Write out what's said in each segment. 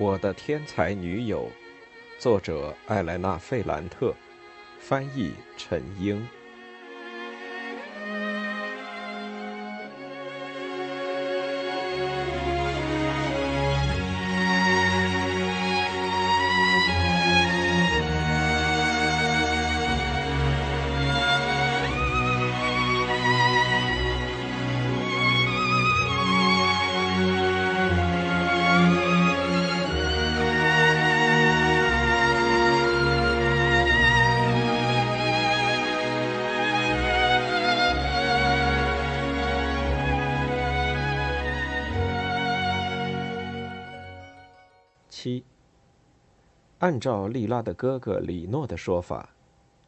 我的天才女友，作者艾莱娜·费兰特，翻译陈英。照莉拉的哥哥李诺的说法，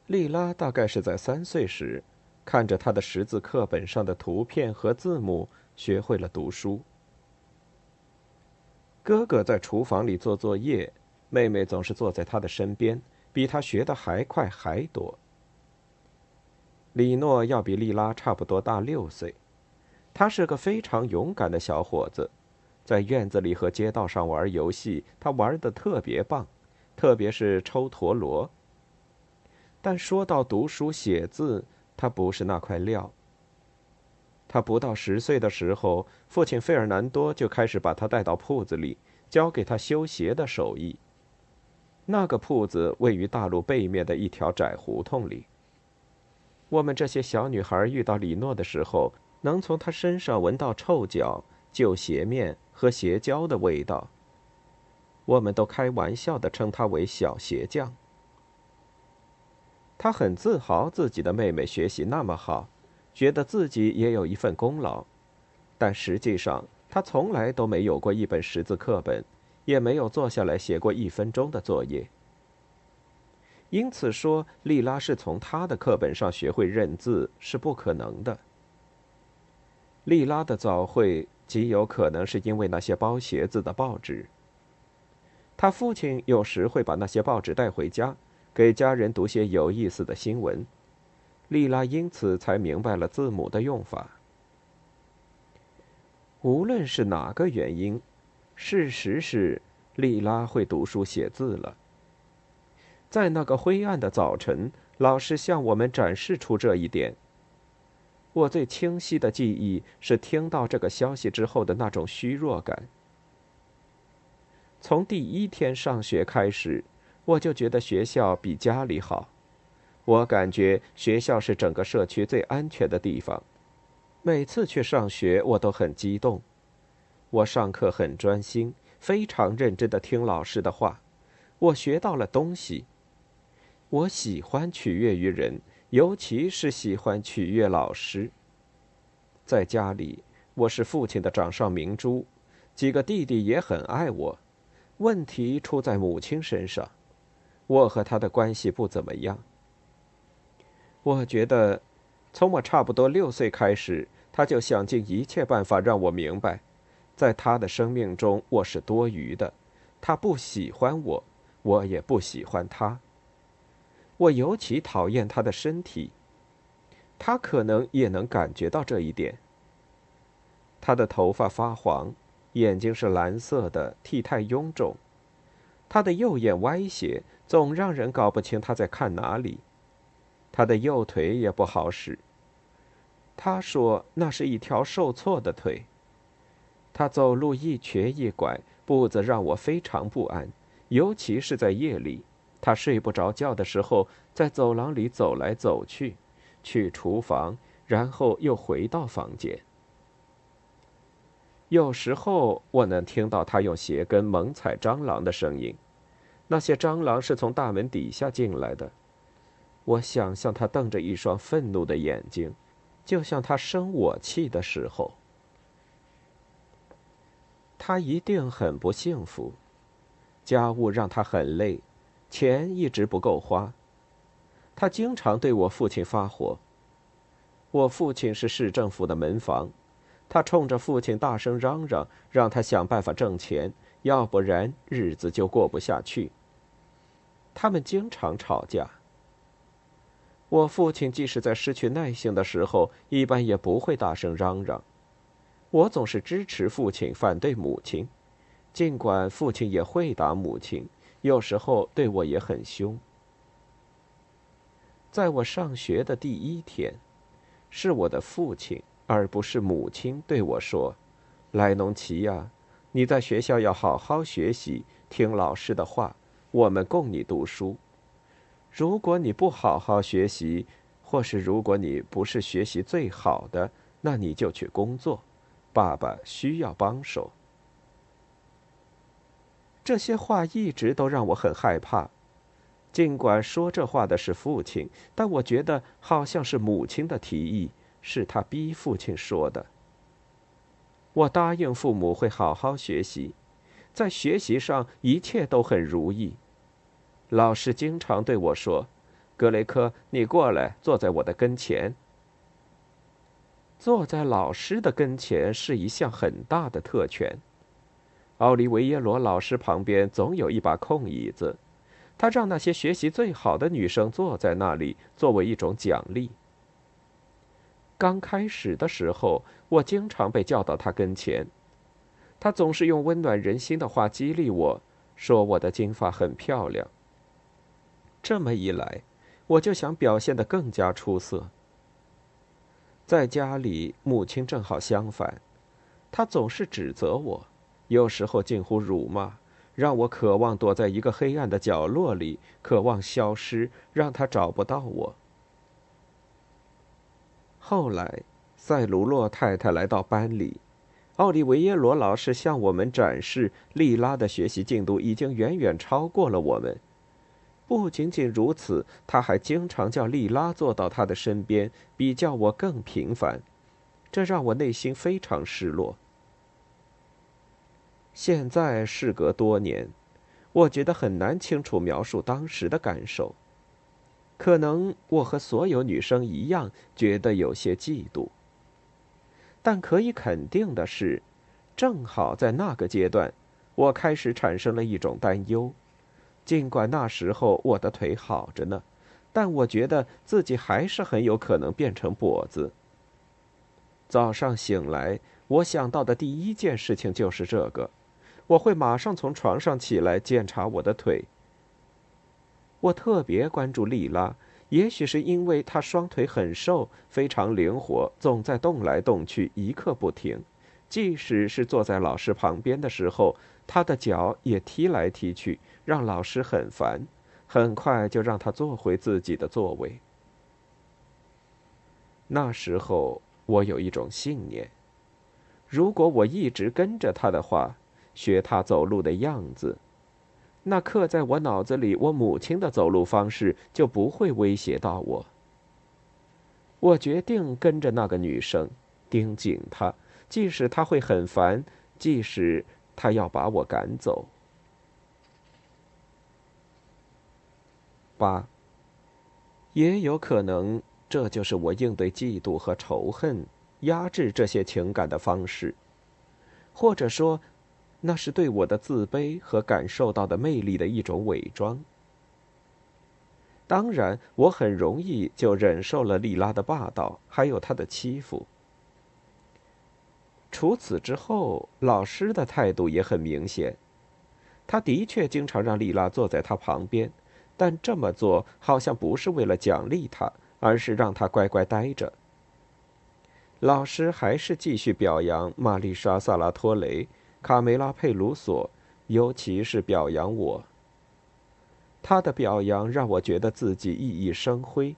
莉拉大概是在三岁时，看着他的识字课本上的图片和字母，学会了读书。哥哥在厨房里做作业，妹妹总是坐在他的身边，比他学的还快还多。李诺要比莉拉差不多大六岁，他是个非常勇敢的小伙子。在院子里和街道上玩游戏，他玩的特别棒，特别是抽陀螺。但说到读书写字，他不是那块料。他不到十岁的时候，父亲费尔南多就开始把他带到铺子里，教给他修鞋的手艺。那个铺子位于大路背面的一条窄胡同里。我们这些小女孩遇到李诺的时候，能从他身上闻到臭脚、旧鞋面。和鞋胶的味道。我们都开玩笑的称他为“小鞋匠”。他很自豪自己的妹妹学习那么好，觉得自己也有一份功劳，但实际上他从来都没有过一本识字课本，也没有坐下来写过一分钟的作业。因此说，莉拉是从他的课本上学会认字是不可能的。莉拉的早会。极有可能是因为那些包鞋子的报纸。他父亲有时会把那些报纸带回家，给家人读些有意思的新闻。莉拉因此才明白了字母的用法。无论是哪个原因，事实是，莉拉会读书写字了。在那个灰暗的早晨，老师向我们展示出这一点。我最清晰的记忆是听到这个消息之后的那种虚弱感。从第一天上学开始，我就觉得学校比家里好。我感觉学校是整个社区最安全的地方。每次去上学，我都很激动。我上课很专心，非常认真的听老师的话。我学到了东西。我喜欢取悦于人。尤其是喜欢取悦老师。在家里，我是父亲的掌上明珠，几个弟弟也很爱我。问题出在母亲身上，我和她的关系不怎么样。我觉得，从我差不多六岁开始，她就想尽一切办法让我明白，在她的生命中我是多余的，她不喜欢我，我也不喜欢她。我尤其讨厌她的身体，她可能也能感觉到这一点。她的头发发黄，眼睛是蓝色的，体态臃肿，他的右眼歪斜，总让人搞不清他在看哪里。他的右腿也不好使。他说那是一条受挫的腿。他走路一瘸一拐，步子让我非常不安，尤其是在夜里。他睡不着觉的时候，在走廊里走来走去，去厨房，然后又回到房间。有时候我能听到他用鞋跟猛踩蟑螂的声音，那些蟑螂是从大门底下进来的。我想象他瞪着一双愤怒的眼睛，就像他生我气的时候。他一定很不幸福，家务让他很累。钱一直不够花，他经常对我父亲发火。我父亲是市政府的门房，他冲着父亲大声嚷嚷，让他想办法挣钱，要不然日子就过不下去。他们经常吵架。我父亲即使在失去耐性的时候，一般也不会大声嚷嚷。我总是支持父亲，反对母亲。尽管父亲也会打母亲，有时候对我也很凶。在我上学的第一天，是我的父亲而不是母亲对我说：“莱农奇呀，你在学校要好好学习，听老师的话，我们供你读书。如果你不好好学习，或是如果你不是学习最好的，那你就去工作。爸爸需要帮手。”这些话一直都让我很害怕。尽管说这话的是父亲，但我觉得好像是母亲的提议，是他逼父亲说的。我答应父母会好好学习，在学习上一切都很如意。老师经常对我说：“格雷科，你过来，坐在我的跟前。”坐在老师的跟前是一项很大的特权。奥利维耶罗老师旁边总有一把空椅子。他让那些学习最好的女生坐在那里，作为一种奖励。刚开始的时候，我经常被叫到他跟前，他总是用温暖人心的话激励我，说我的金发很漂亮。这么一来，我就想表现得更加出色。在家里，母亲正好相反，她总是指责我，有时候近乎辱骂。让我渴望躲在一个黑暗的角落里，渴望消失，让她找不到我。后来，塞卢洛太太来到班里，奥利维耶罗老师向我们展示莉拉的学习进度已经远远超过了我们。不仅仅如此，他还经常叫莉拉坐到他的身边，比叫我更频繁，这让我内心非常失落。现在事隔多年，我觉得很难清楚描述当时的感受。可能我和所有女生一样，觉得有些嫉妒。但可以肯定的是，正好在那个阶段，我开始产生了一种担忧。尽管那时候我的腿好着呢，但我觉得自己还是很有可能变成跛子。早上醒来，我想到的第一件事情就是这个。我会马上从床上起来检查我的腿。我特别关注莉拉，也许是因为她双腿很瘦，非常灵活，总在动来动去，一刻不停。即使是坐在老师旁边的时候，她的脚也踢来踢去，让老师很烦。很快就让她坐回自己的座位。那时候我有一种信念：如果我一直跟着她的话。学他走路的样子，那刻在我脑子里，我母亲的走路方式就不会威胁到我。我决定跟着那个女生，盯紧她，即使她会很烦，即使她要把我赶走。八，也有可能，这就是我应对嫉妒和仇恨、压制这些情感的方式，或者说。那是对我的自卑和感受到的魅力的一种伪装。当然，我很容易就忍受了莉拉的霸道，还有她的欺负。除此之后，老师的态度也很明显。他的确经常让莉拉坐在他旁边，但这么做好像不是为了奖励他，而是让他乖乖待着。老师还是继续表扬玛丽莎·萨拉托雷。卡梅拉·佩鲁索，尤其是表扬我。他的表扬让我觉得自己熠熠生辉，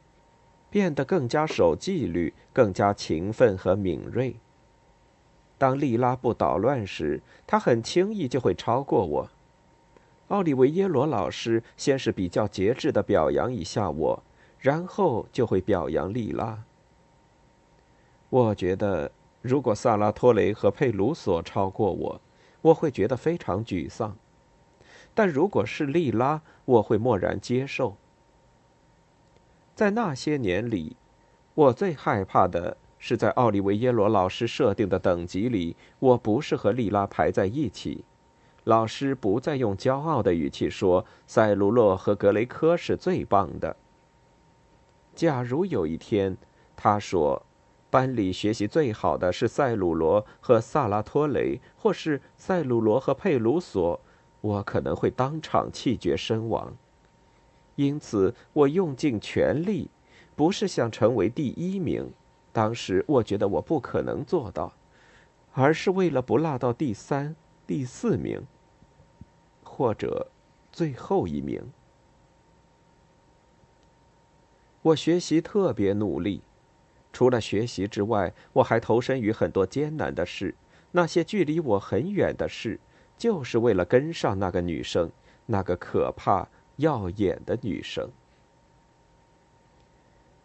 变得更加守纪律，更加勤奋和敏锐。当莉拉不捣乱时，他很轻易就会超过我。奥利维耶罗老师先是比较节制的表扬一下我，然后就会表扬莉拉。我觉得，如果萨拉托雷和佩鲁索超过我，我会觉得非常沮丧，但如果是莉拉，我会默然接受。在那些年里，我最害怕的是在奥利维耶罗老师设定的等级里，我不是和莉拉排在一起。老师不再用骄傲的语气说：“塞卢洛和格雷科是最棒的。”假如有一天，他说：“班里学习最好的是塞鲁罗和萨拉托雷，或是塞鲁罗和佩鲁索，我可能会当场气绝身亡。因此，我用尽全力，不是想成为第一名，当时我觉得我不可能做到，而是为了不落到第三、第四名，或者最后一名。我学习特别努力，除了学习之外，我还投身于很多艰难的事，那些距离我很远的事，就是为了跟上那个女生，那个可怕。耀眼的女生，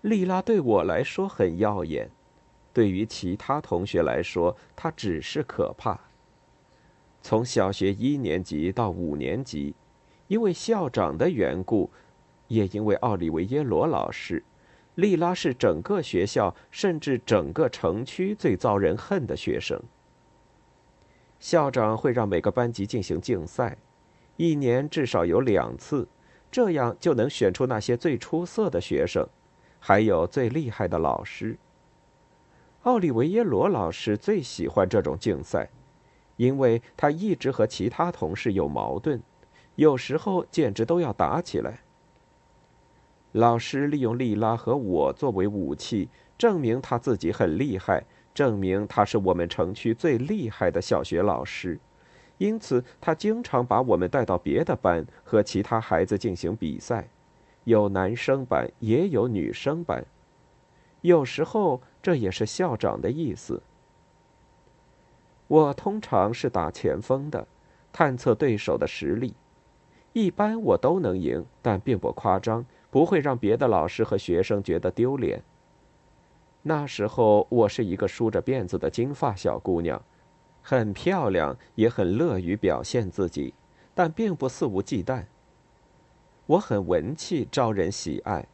丽拉对我来说很耀眼，对于其他同学来说，她只是可怕。从小学一年级到五年级，因为校长的缘故，也因为奥利维耶罗老师，利拉是整个学校甚至整个城区最遭人恨的学生。校长会让每个班级进行竞赛，一年至少有两次。这样就能选出那些最出色的学生，还有最厉害的老师。奥利维耶罗老师最喜欢这种竞赛，因为他一直和其他同事有矛盾，有时候简直都要打起来。老师利用莉拉和我作为武器，证明他自己很厉害，证明他是我们城区最厉害的小学老师。因此，他经常把我们带到别的班和其他孩子进行比赛，有男生班也有女生班。有时候这也是校长的意思。我通常是打前锋的，探测对手的实力。一般我都能赢，但并不夸张，不会让别的老师和学生觉得丢脸。那时候我是一个梳着辫子的金发小姑娘。很漂亮，也很乐于表现自己，但并不肆无忌惮。我很文气，招人喜爱，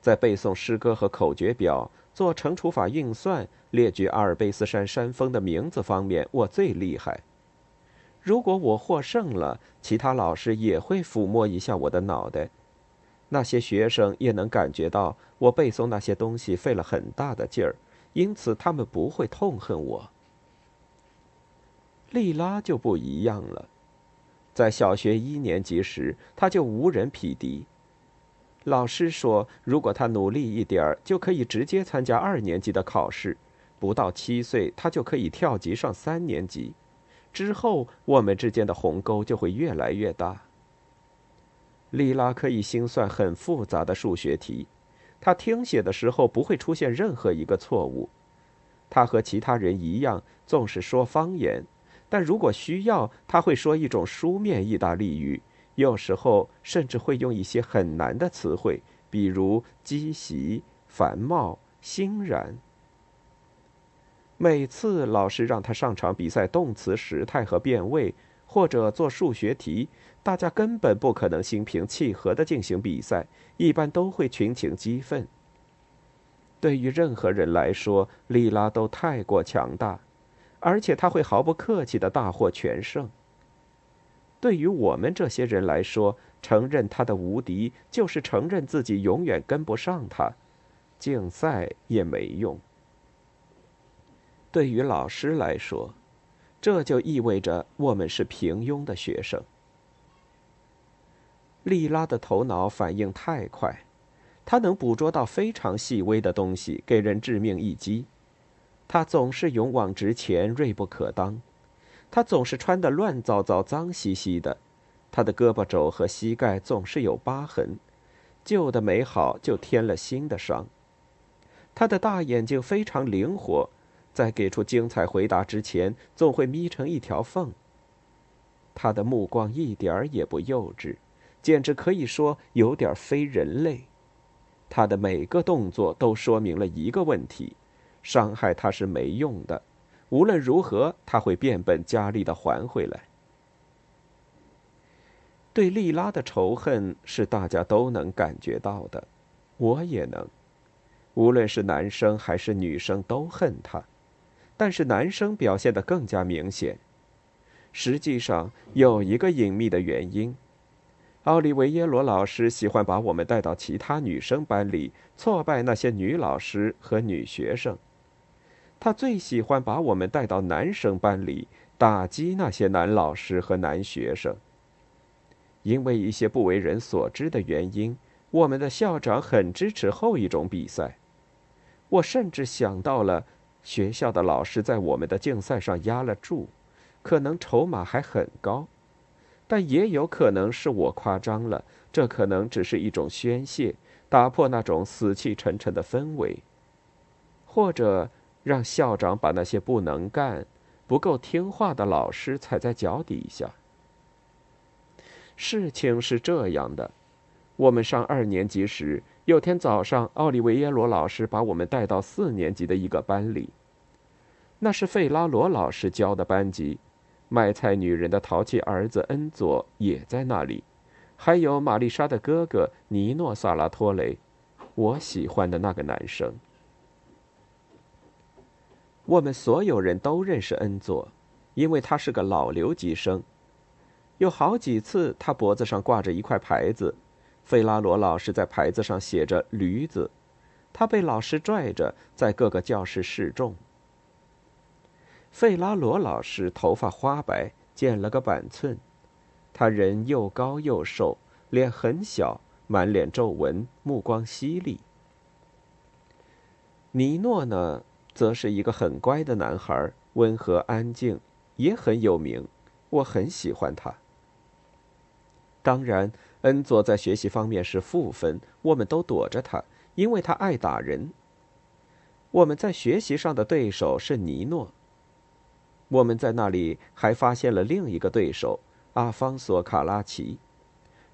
在背诵诗歌和口诀表、做乘除法运算、列举阿尔卑斯山山峰的名字方面，我最厉害。如果我获胜了，其他老师也会抚摸一下我的脑袋，那些学生也能感觉到我背诵那些东西费了很大的劲儿，因此他们不会痛恨我。莉拉就不一样了，在小学一年级时，她就无人匹敌。老师说，如果她努力一点儿，就可以直接参加二年级的考试。不到七岁，她就可以跳级上三年级。之后，我们之间的鸿沟就会越来越大。莉拉可以心算很复杂的数学题，她听写的时候不会出现任何一个错误。她和其他人一样，总是说方言。但如果需要，他会说一种书面意大利语，有时候甚至会用一些很难的词汇，比如积习、繁茂、欣然。每次老师让他上场比赛动词时态和变位，或者做数学题，大家根本不可能心平气和地进行比赛，一般都会群情激愤。对于任何人来说，莉拉都太过强大。而且他会毫不客气的大获全胜。对于我们这些人来说，承认他的无敌，就是承认自己永远跟不上他，竞赛也没用。对于老师来说，这就意味着我们是平庸的学生。莉拉的头脑反应太快，她能捕捉到非常细微的东西，给人致命一击。他总是勇往直前，锐不可当。他总是穿得乱糟糟、脏兮兮的。他的胳膊肘和膝盖总是有疤痕，旧的没好就添了新的伤。他的大眼睛非常灵活，在给出精彩回答之前，总会眯成一条缝。他的目光一点儿也不幼稚，简直可以说有点非人类。他的每个动作都说明了一个问题。伤害他是没用的，无论如何，他会变本加厉的还回来。对莉拉的仇恨是大家都能感觉到的，我也能。无论是男生还是女生都恨他，但是男生表现的更加明显。实际上有一个隐秘的原因：奥利维耶罗老师喜欢把我们带到其他女生班里，挫败那些女老师和女学生。他最喜欢把我们带到男生班里，打击那些男老师和男学生。因为一些不为人所知的原因，我们的校长很支持后一种比赛。我甚至想到了，学校的老师在我们的竞赛上压了注，可能筹码还很高，但也有可能是我夸张了。这可能只是一种宣泄，打破那种死气沉沉的氛围，或者让校长把那些不能干、不够听话的老师踩在脚底下。事情是这样的：我们上二年级时，有天早上，奥利维耶罗老师把我们带到四年级的一个班里，那是费拉罗老师教的班级，卖菜女人的淘气儿子恩佐也在那里。还有玛丽莎的哥哥尼诺·萨拉托雷，我喜欢的那个男生。我们所有人都认识恩佐，因为他是个老留级生。有好几次，他脖子上挂着一块牌子，费拉罗老师在牌子上写着“驴子”，他被老师拽着在各个教室示众。费拉罗老师头发花白，剪了个板寸。他人又高又瘦，脸很小，满脸皱纹，目光犀利。尼诺呢，则是一个很乖的男孩，温和安静，也很有名。我很喜欢他。当然，恩佐在学习方面是负分，我们都躲着他，因为他爱打人。我们在学习上的对手是尼诺。我们在那里还发现了另一个对手。阿方索·卡拉奇，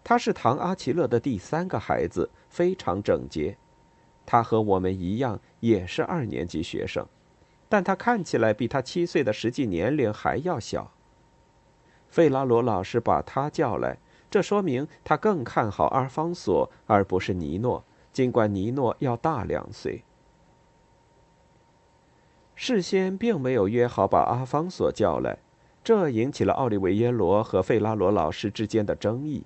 他是唐·阿奇勒的第三个孩子，非常整洁。他和我们一样，也是二年级学生，但他看起来比他七岁的实际年龄还要小。费拉罗老师把他叫来，这说明他更看好阿方索而不是尼诺，尽管尼诺要大两岁。事先并没有约好把阿方索叫来。这引起了奥利维耶罗和费拉罗老师之间的争议，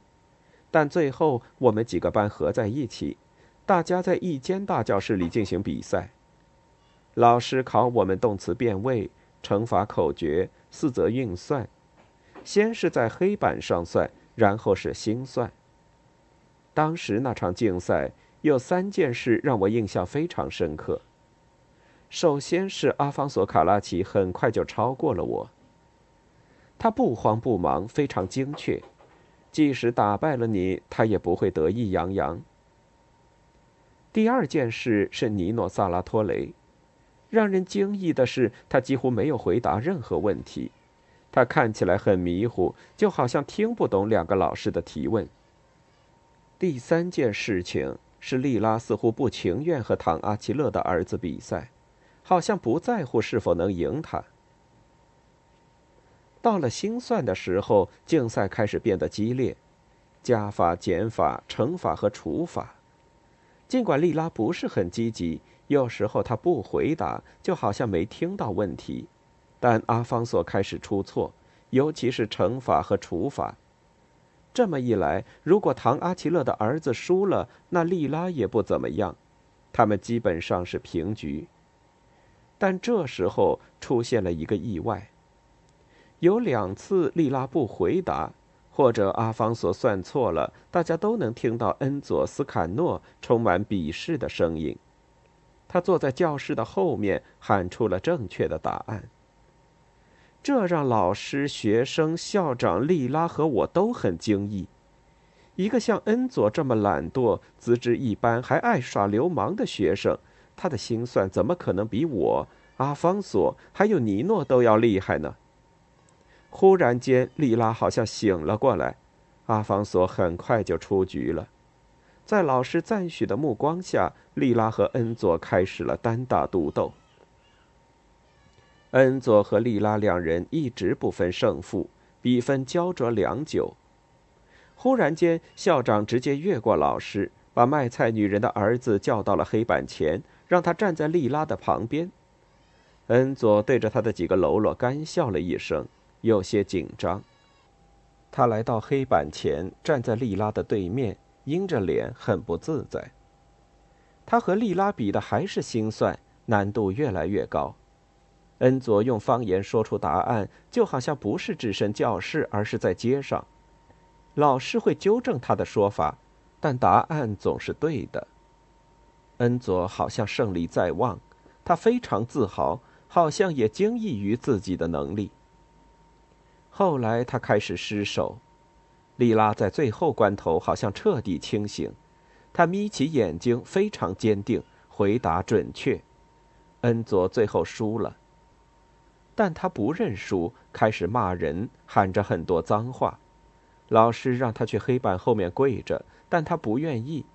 但最后我们几个班合在一起，大家在一间大教室里进行比赛。老师考我们动词变位、乘法口诀、四则运算，先是在黑板上算，然后是心算。当时那场竞赛有三件事让我印象非常深刻。首先是阿方索·卡拉奇很快就超过了我。他不慌不忙，非常精确，即使打败了你，他也不会得意洋洋。第二件事是尼诺·萨拉托雷，让人惊异的是，他几乎没有回答任何问题，他看起来很迷糊，就好像听不懂两个老师的提问。第三件事情是莉拉似乎不情愿和唐·阿奇勒的儿子比赛，好像不在乎是否能赢他。到了心算的时候，竞赛开始变得激烈，加法、减法、乘法和除法。尽管莉拉不是很积极，有时候她不回答，就好像没听到问题，但阿方索开始出错，尤其是乘法和除法。这么一来，如果唐·阿奇勒的儿子输了，那莉拉也不怎么样，他们基本上是平局。但这时候出现了一个意外。有两次，莉拉不回答，或者阿方索算错了，大家都能听到恩佐斯坎诺充满鄙视的声音。他坐在教室的后面，喊出了正确的答案。这让老师、学生、校长、莉拉和我都很惊异。一个像恩佐这么懒惰、资质一般，还爱耍流氓的学生，他的心算怎么可能比我、阿方索还有尼诺都要厉害呢？忽然间，莉拉好像醒了过来，阿方索很快就出局了。在老师赞许的目光下，莉拉和恩佐开始了单打独斗。恩佐和莉拉两人一直不分胜负，比分胶着良久。忽然间，校长直接越过老师，把卖菜女人的儿子叫到了黑板前，让他站在莉拉的旁边。恩佐对着他的几个喽啰干笑了一声。有些紧张，他来到黑板前，站在莉拉的对面，阴着脸，很不自在。他和莉拉比的还是心算，难度越来越高。恩佐用方言说出答案，就好像不是置身教室，而是在街上。老师会纠正他的说法，但答案总是对的。恩佐好像胜利在望，他非常自豪，好像也惊异于自己的能力。后来他开始失手，莉拉在最后关头好像彻底清醒，他眯起眼睛，非常坚定，回答准确。恩佐最后输了。但他不认输，开始骂人，喊着很多脏话。老师让他去黑板后面跪着，但他不愿意。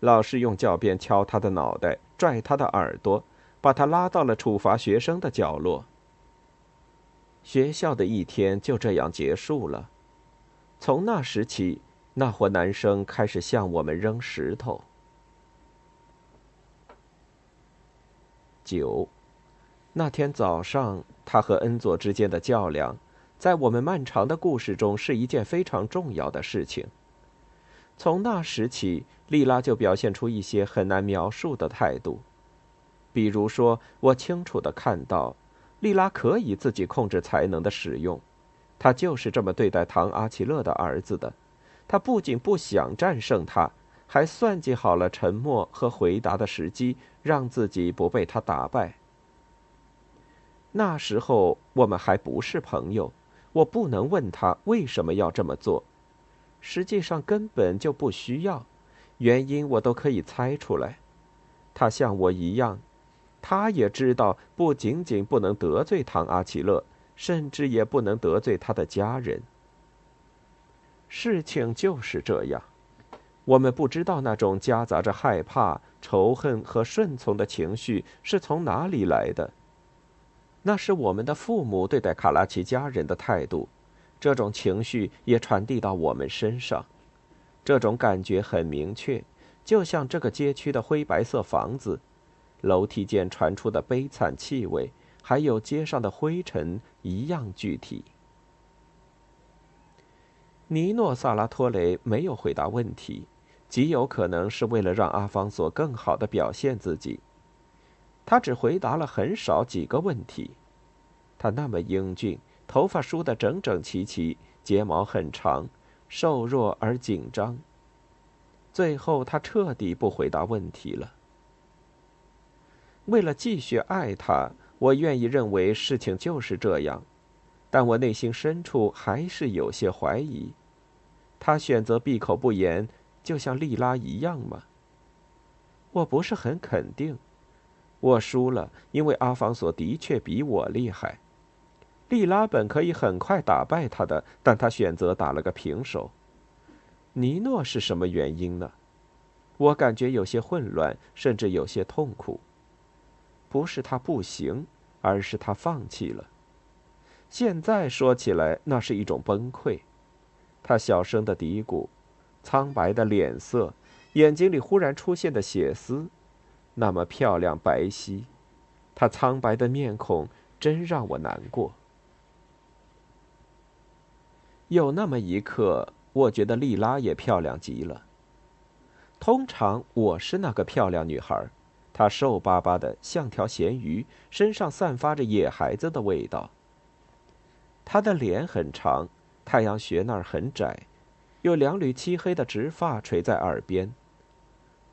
老师用教鞭敲他的脑袋，拽他的耳朵，把他拉到了处罚学生的角落。学校的一天就这样结束了。从那时起，那伙男生开始向我们扔石头。九，那天早上。他和恩佐之间的较量，在我们漫长的故事中是一件非常重要的事情。从那时起，莉拉就表现出一些很难描述的态度。比如说，我清楚的看到，莉拉可以自己控制才能的使用，她就是这么对待唐阿奇勒的儿子的。她不仅不想战胜他，还算计好了沉默和回答的时机，让自己不被他打败。那时候我们还不是朋友，我不能问他为什么要这么做，实际上根本就不需要，原因我都可以猜出来。他像我一样，他也知道不仅仅不能得罪唐阿奇勒，甚至也不能得罪他的家人。事情就是这样，我们不知道那种夹杂着害怕、仇恨和顺从的情绪是从哪里来的。那是我们的父母对待卡拉奇家人的态度，这种情绪也传递到我们身上。这种感觉很明确，就像这个街区的灰白色房子、楼梯间传出的悲惨气味，还有街上的灰尘一样具体。尼诺·萨拉托雷没有回答问题，极有可能是为了让阿方索更好的表现自己。他只回答了很少几个问题。他那么英俊，头发梳得整整齐齐，睫毛很长，瘦弱而紧张。最后，他彻底不回答问题了。为了继续爱他，我愿意认为事情就是这样，但我内心深处还是有些怀疑。他选择闭口不言，就像莉拉一样吗？我不是很肯定。我输了，因为阿方索的确比我厉害。利拉本可以很快打败他的，但他选择打了个平手。尼诺是什么原因呢？我感觉有些混乱，甚至有些痛苦。不是他不行，而是他放弃了。现在说起来，那是一种崩溃。他小声的嘀咕，苍白的脸色，眼睛里忽然出现的血丝。那么漂亮，白皙，她苍白的面孔真让我难过。有那么一刻，我觉得莉拉也漂亮极了。通常我是那个漂亮女孩，她瘦巴巴的像条咸鱼，身上散发着野孩子的味道。她的脸很长，太阳穴那儿很窄，有两缕漆黑的直发垂在耳边。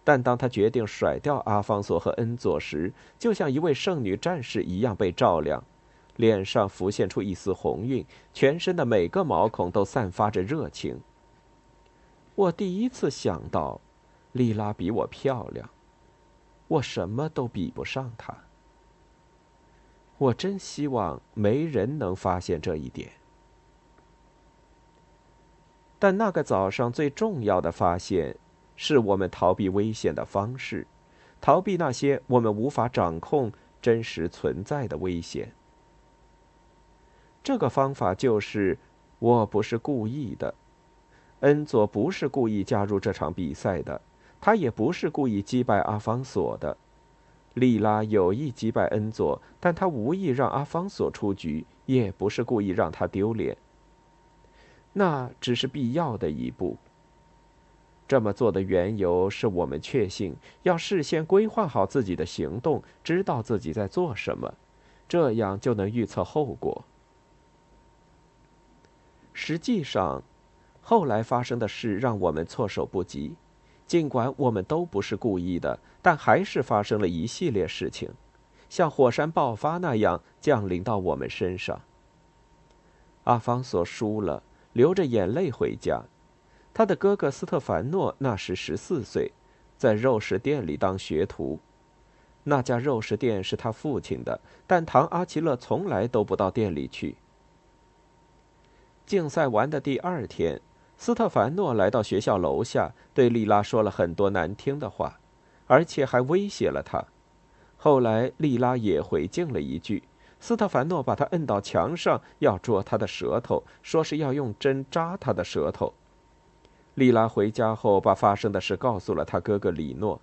但当他决定甩掉阿方索和恩佐时，就像一位圣女战士一样被照亮，脸上浮现出一丝红晕，全身的每个毛孔都散发着热情。我第一次想到，莉拉比我漂亮，我什么都比不上她。我真希望没人能发现这一点。但那个早上最重要的发现。是我们逃避危险的方式，逃避那些我们无法掌控、真实存在的危险。这个方法就是：我不是故意的，恩佐不是故意加入这场比赛的，他也不是故意击败阿方索的。莉拉有意击败恩佐，但他无意让阿方索出局，也不是故意让他丢脸。那只是必要的一步。这么做的缘由是我们确信要事先规划好自己的行动，知道自己在做什么，这样就能预测后果。实际上，后来发生的事让我们措手不及。尽管我们都不是故意的，但还是发生了一系列事情，像火山爆发那样降临到我们身上。阿方索输了，流着眼泪回家。他的哥哥斯特凡诺那时十四岁，在肉食店里当学徒。那家肉食店是他父亲的，但唐阿奇勒从来都不到店里去。竞赛完的第二天。斯特凡诺来到学校楼下，对莉拉说了很多难听的话，而且还威胁了她。后来，莉拉也回敬了一句。斯特凡诺把她摁到墙上，要捉她的舌头，说是要用针扎她的舌头。莉拉回家后，把发生的事告诉了她哥哥李诺。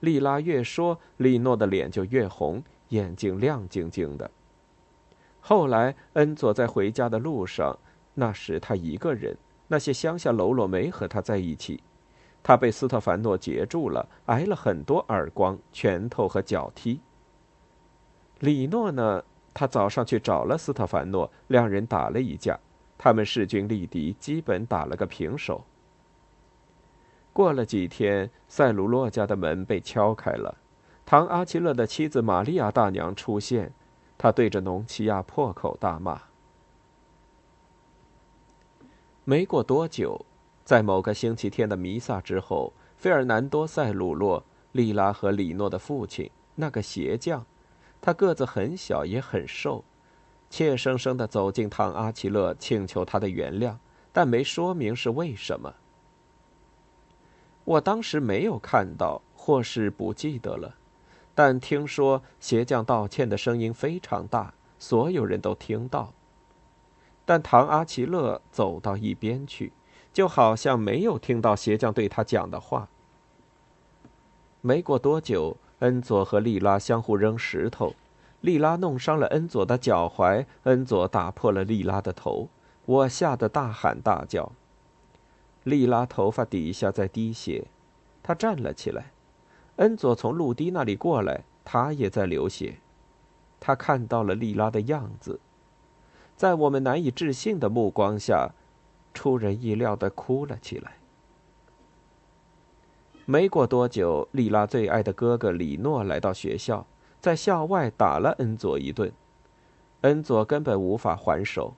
莉拉越说，李诺的脸就越红，眼睛亮晶晶的。后来，恩佐在回家的路上，那时他一个人。那些乡下喽啰没和他在一起，他被斯特凡诺截住了，挨了很多耳光、拳头和脚踢。李诺呢？他早上去找了斯特凡诺，两人打了一架，他们势均力敌，基本打了个平手。过了几天，塞鲁洛家的门被敲开了，唐阿奇勒的妻子玛利亚大娘出现，她对着农奇亚破口大骂。没过多久，在某个星期天的弥撒之后，费尔南多·塞鲁洛、利拉和里诺的父亲那个鞋匠，他个子很小也很瘦，怯生生地走进唐阿奇勒，请求他的原谅，但没说明是为什么。我当时没有看到，或是不记得了，但听说鞋匠道歉的声音非常大，所有人都听到。但唐阿奇勒走到一边去，就好像没有听到鞋匠对他讲的话。没过多久，恩佐和莉拉相互扔石头，莉拉弄伤了恩佐的脚踝，恩佐打破了莉拉的头。我吓得大喊大叫。莉拉头发底下在滴血，她站了起来。恩佐从陆地那里过来，他也在流血。他看到了莉拉的样子。在我们难以置信的目光下，出人意料的哭了起来。没过多久，莉拉最爱的哥哥李诺来到学校，在校外打了恩佐一顿，恩佐根本无法还手。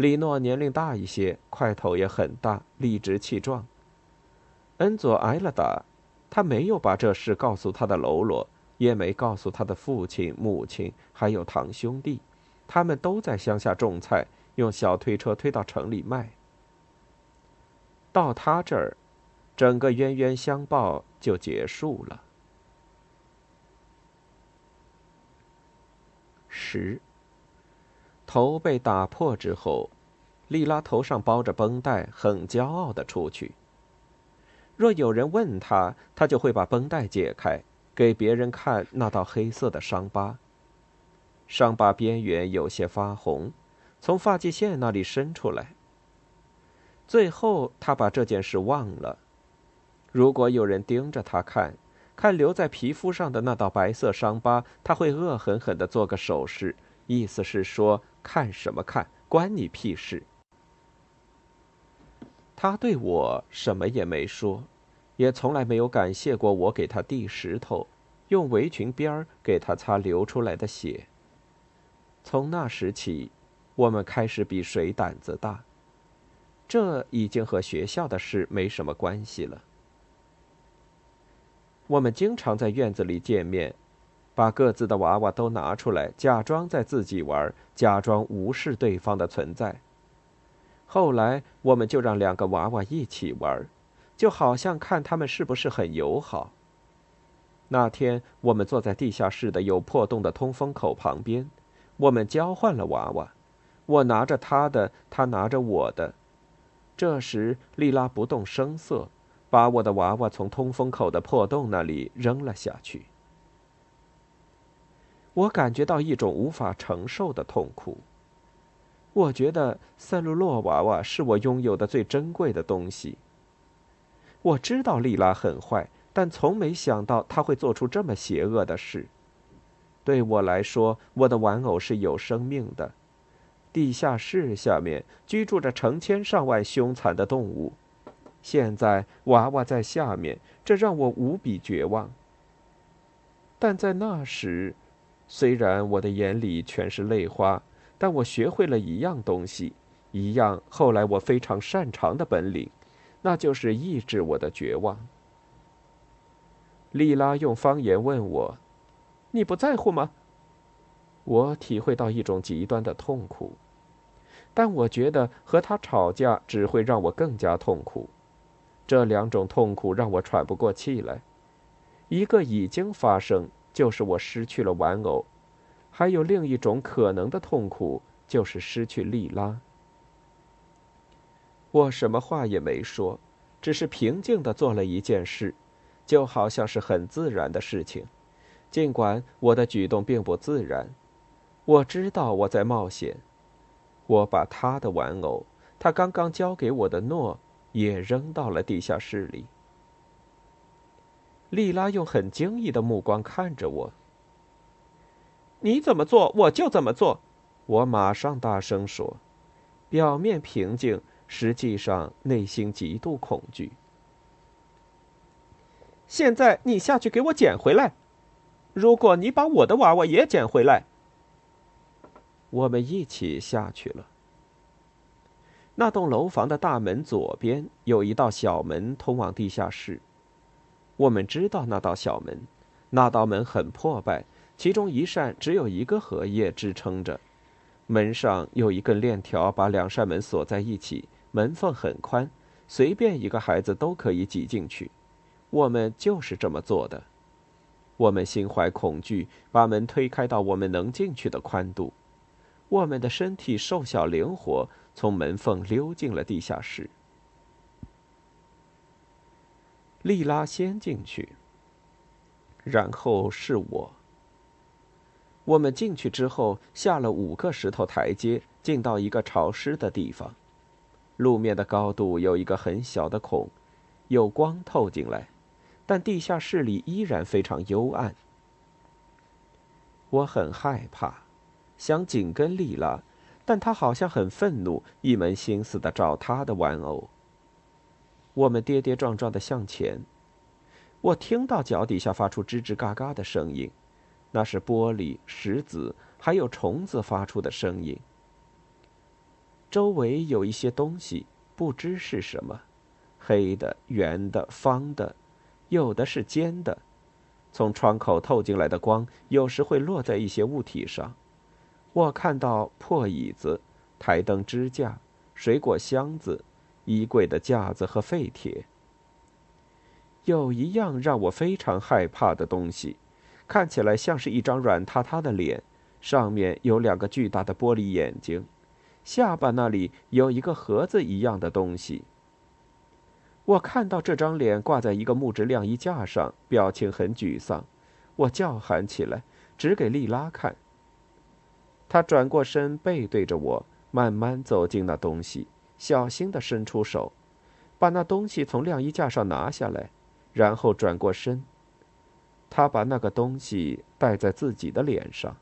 李诺年龄大一些，块头也很大，理直气壮。恩佐挨了打，他没有把这事告诉他的喽啰，也没告诉他的父亲、母亲，还有堂兄弟。他们都在乡下种菜，用小推车推到城里卖。到他这儿，整个冤冤相报就结束了。十。头被打破之后，莉拉头上包着绷带，很骄傲的出去。若有人问他，他就会把绷带解开，给别人看那道黑色的伤疤。伤疤边缘有些发红，从发际线那里伸出来。最后，他把这件事忘了。如果有人盯着他看，看留在皮肤上的那道白色伤疤，他会恶狠狠地做个手势，意思是说：“看什么看，关你屁事。”他对我什么也没说，也从来没有感谢过我给他递石头，用围裙边儿给他擦流出来的血。从那时起，我们开始比谁胆子大。这已经和学校的事没什么关系了。我们经常在院子里见面，把各自的娃娃都拿出来，假装在自己玩，假装无视对方的存在。后来，我们就让两个娃娃一起玩，就好像看他们是不是很友好。那天，我们坐在地下室的有破洞的通风口旁边。我们交换了娃娃，我拿着他的，他拿着我的。这时，莉拉不动声色，把我的娃娃从通风口的破洞那里扔了下去。我感觉到一种无法承受的痛苦。我觉得塞鲁洛娃娃是我拥有的最珍贵的东西。我知道莉拉很坏，但从没想到她会做出这么邪恶的事。对我来说，我的玩偶是有生命的。地下室下面居住着成千上万凶残的动物。现在娃娃在下面，这让我无比绝望。但在那时，虽然我的眼里全是泪花，但我学会了一样东西，一样后来我非常擅长的本领，那就是抑制我的绝望。莉拉用方言问我：“你不在乎吗？”我体会到一种极端的痛苦，但我觉得和他吵架只会让我更加痛苦。这两种痛苦让我喘不过气来。一个已经发生，就是我失去了玩偶；还有另一种可能的痛苦，就是失去莉拉。我什么话也没说，只是平静的做了一件事，就好像是很自然的事情，尽管我的举动并不自然。我知道我在冒险。我把他的玩偶，他刚刚交给我的诺。也扔到了地下室里。莉拉用很惊异的目光看着我。你怎么做，我就怎么做。我马上大声说，表面平静，实际上内心极度恐惧。现在你下去给我捡回来。如果你把我的娃娃也捡回来，我们一起下去了。那栋楼房的大门左边有一道小门通往地下室。我们知道那道小门，那道门很破败，其中一扇只有一个荷叶支撑着，门上有一根链条把两扇门锁在一起，门缝很宽，随便一个孩子都可以挤进去。我们就是这么做的。我们心怀恐惧，把门推开到我们能进去的宽度。我们的身体瘦小灵活。从门缝溜进了地下室。莉拉先进去，然后是我。我们进去之后，下了五个石头台阶，进到一个潮湿的地方。路面的高度有一个很小的孔，有光透进来，但地下室里依然非常幽暗。我很害怕，想紧跟莉拉。但她好像很愤怒，一门心思的找她的玩偶。我们跌跌撞撞的向前，我听到脚底下发出吱吱嘎嘎的声音，那是玻璃、石子还有虫子发出的声音。周围有一些东西，不知是什么，黑的、圆的、方的，有的是尖的。从窗口透进来的光，有时会落在一些物体上。我看到破椅子、台灯支架、水果箱子、衣柜的架子和废铁。有一样让我非常害怕的东西，看起来像是一张软塌塌的脸，上面有两个巨大的玻璃眼睛，下巴那里有一个盒子一样的东西。我看到这张脸挂在一个木质晾衣架上，表情很沮丧。我叫喊起来，指给莉拉看。他转过身，背对着我，慢慢走进那东西，小心地伸出手，把那东西从晾衣架上拿下来，然后转过身。他把那个东西戴在自己的脸上，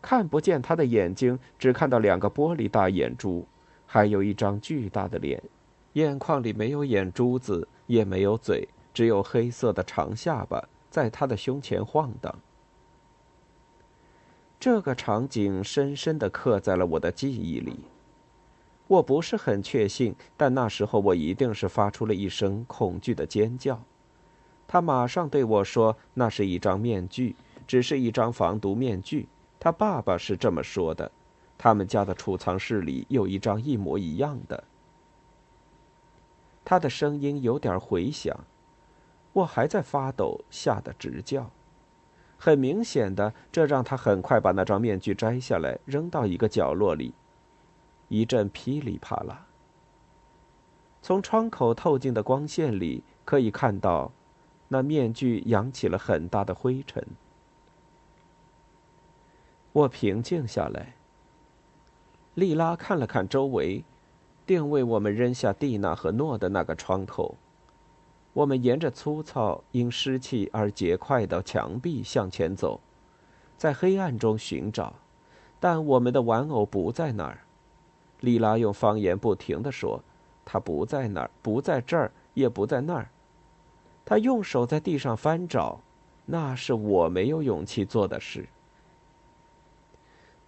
看不见他的眼睛，只看到两个玻璃大眼珠，还有一张巨大的脸，眼眶里没有眼珠子，也没有嘴，只有黑色的长下巴在他的胸前晃荡。这个场景深深地刻在了我的记忆里。我不是很确信，但那时候我一定是发出了一声恐惧的尖叫。他马上对我说：“那是一张面具，只是一张防毒面具。”他爸爸是这么说的。他们家的储藏室里有一张一模一样的。他的声音有点回响，我还在发抖，吓得直叫。很明显的，这让他很快把那张面具摘下来，扔到一个角落里。一阵噼里啪啦，从窗口透进的光线里可以看到，那面具扬起了很大的灰尘。我平静下来。莉拉看了看周围，定位我们扔下蒂娜和诺的那个窗口。我们沿着粗糙、因湿气而结块的墙壁向前走，在黑暗中寻找，但我们的玩偶不在那儿。莉拉用方言不停地说：“他不在那儿，不在这儿，也不在那儿。”他用手在地上翻找，那是我没有勇气做的事。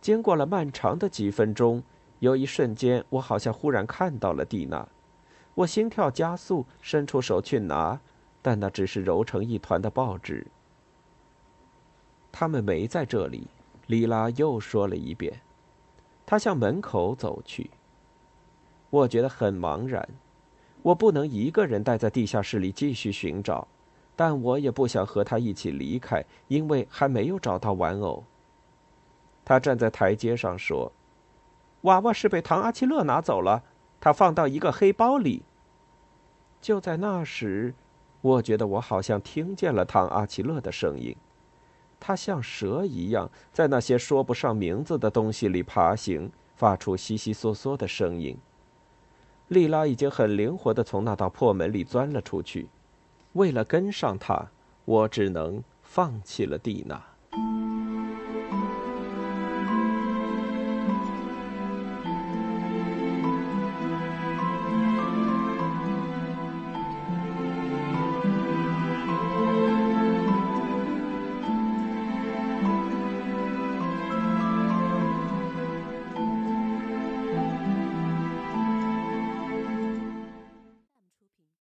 经过了漫长的几分钟，有一瞬间，我好像忽然看到了蒂娜。我心跳加速，伸出手去拿，但那只是揉成一团的报纸。他们没在这里，莉拉又说了一遍。他向门口走去。我觉得很茫然，我不能一个人待在地下室里继续寻找，但我也不想和他一起离开，因为还没有找到玩偶。他站在台阶上说：“娃娃是被唐阿奇勒拿走了，他放到一个黑包里。”就在那时，我觉得我好像听见了唐阿奇勒的声音，它像蛇一样在那些说不上名字的东西里爬行，发出悉悉嗦嗦的声音。莉拉已经很灵活地从那道破门里钻了出去，为了跟上他，我只能放弃了蒂娜。